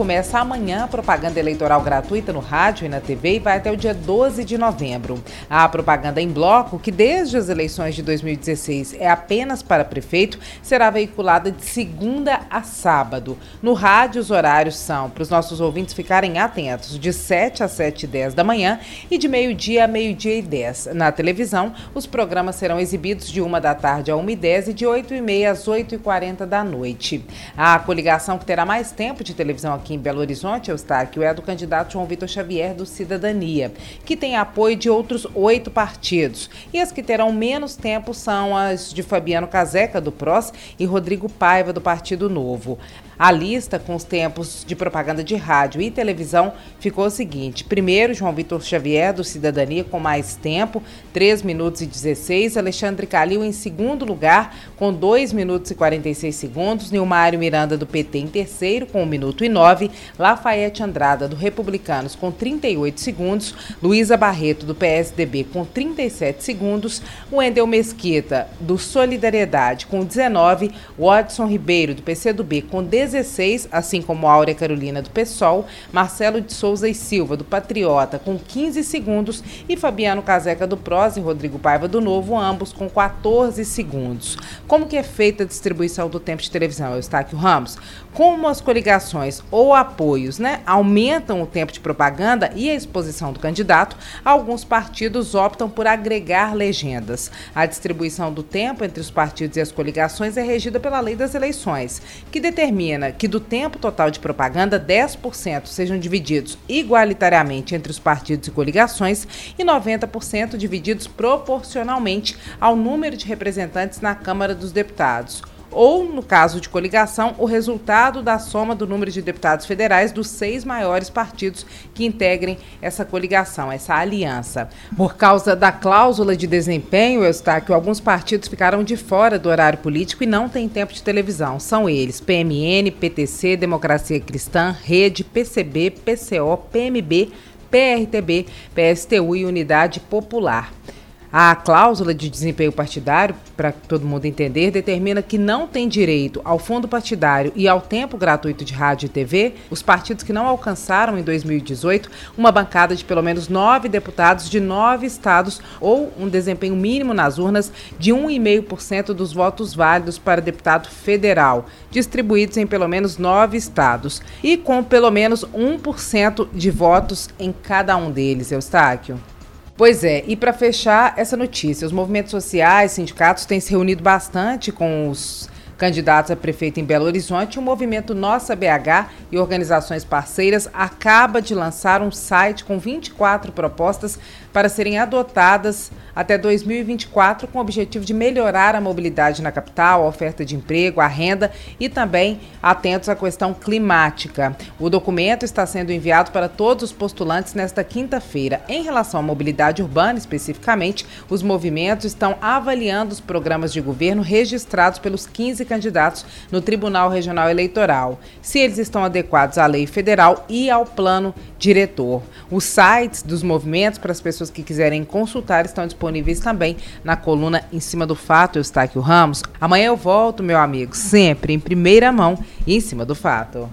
começa amanhã a propaganda eleitoral gratuita no rádio e na TV e vai até o dia 12 de novembro. A propaganda em bloco, que desde as eleições de 2016 é apenas para prefeito, será veiculada de segunda a sábado. No rádio, os horários são, para os nossos ouvintes ficarem atentos, de 7 a 7 e 10 da manhã e de meio-dia a meio-dia e 10. Na televisão, os programas serão exibidos de 1 da tarde a 1 e 10 e de 8 e meia às 8 e 40 da noite. A coligação que terá mais tempo de televisão aqui aqui em Belo Horizonte, Eustáquio, é do candidato João Vitor Xavier do Cidadania, que tem apoio de outros oito partidos. E as que terão menos tempo são as de Fabiano Caseca, do PROS, e Rodrigo Paiva, do Partido Novo. A lista com os tempos de propaganda de rádio e televisão ficou o seguinte: primeiro, João Vitor Xavier, do Cidadania, com mais tempo, 3 minutos e 16. Alexandre Calil em segundo lugar, com 2 minutos e 46 segundos. Nilmário Miranda, do PT, em terceiro, com 1 minuto e 9. Lafayette Andrada, do Republicanos, com 38 segundos. Luísa Barreto, do PSDB, com 37 segundos. Wendel Mesquita, do Solidariedade, com 19. Watson Ribeiro, do PCdoB, com 19. 16, assim como Áurea Carolina do PSOL, Marcelo de Souza e Silva do Patriota com 15 segundos e Fabiano Caseca do PROS e Rodrigo Paiva do Novo, ambos com 14 segundos. Como que é feita a distribuição do tempo de televisão, Eustáquio Ramos? Como as coligações ou apoios né, aumentam o tempo de propaganda e a exposição do candidato, alguns partidos optam por agregar legendas. A distribuição do tempo entre os partidos e as coligações é regida pela lei das eleições, que determina determina que do tempo total de propaganda, 10% sejam divididos igualitariamente entre os partidos e coligações e 90% divididos proporcionalmente ao número de representantes na Câmara dos Deputados ou, no caso de coligação, o resultado da soma do número de deputados federais dos seis maiores partidos que integrem essa coligação, essa aliança. Por causa da cláusula de desempenho, Eustáquio, alguns partidos ficaram de fora do horário político e não têm tempo de televisão. São eles PMN, PTC, Democracia Cristã, Rede, PCB, PCO, PMB, PRTB, PSTU e Unidade Popular. A cláusula de desempenho partidário, para todo mundo entender, determina que não tem direito ao fundo partidário e ao tempo gratuito de rádio e TV os partidos que não alcançaram em 2018 uma bancada de pelo menos nove deputados de nove estados ou um desempenho mínimo nas urnas de 1,5% dos votos válidos para deputado federal, distribuídos em pelo menos nove estados, e com pelo menos 1% de votos em cada um deles, Eustáquio. Pois é, e para fechar essa notícia, os movimentos sociais, sindicatos têm se reunido bastante com os candidatos a prefeito em Belo Horizonte, o movimento Nossa BH e organizações parceiras acaba de lançar um site com 24 propostas para serem adotadas até 2024 com o objetivo de melhorar a mobilidade na capital, a oferta de emprego, a renda e também atentos à questão climática. O documento está sendo enviado para todos os postulantes nesta quinta-feira. Em relação à mobilidade urbana, especificamente, os movimentos estão avaliando os programas de governo registrados pelos 15 candidatos no Tribunal Regional Eleitoral, se eles estão adequados à lei federal e ao plano diretor. Os sites dos movimentos para as pessoas que quiserem consultar estão disponíveis também na coluna Em Cima do Fato, Eustáquio Ramos. Amanhã eu volto, meu amigo, sempre em primeira mão em cima do fato.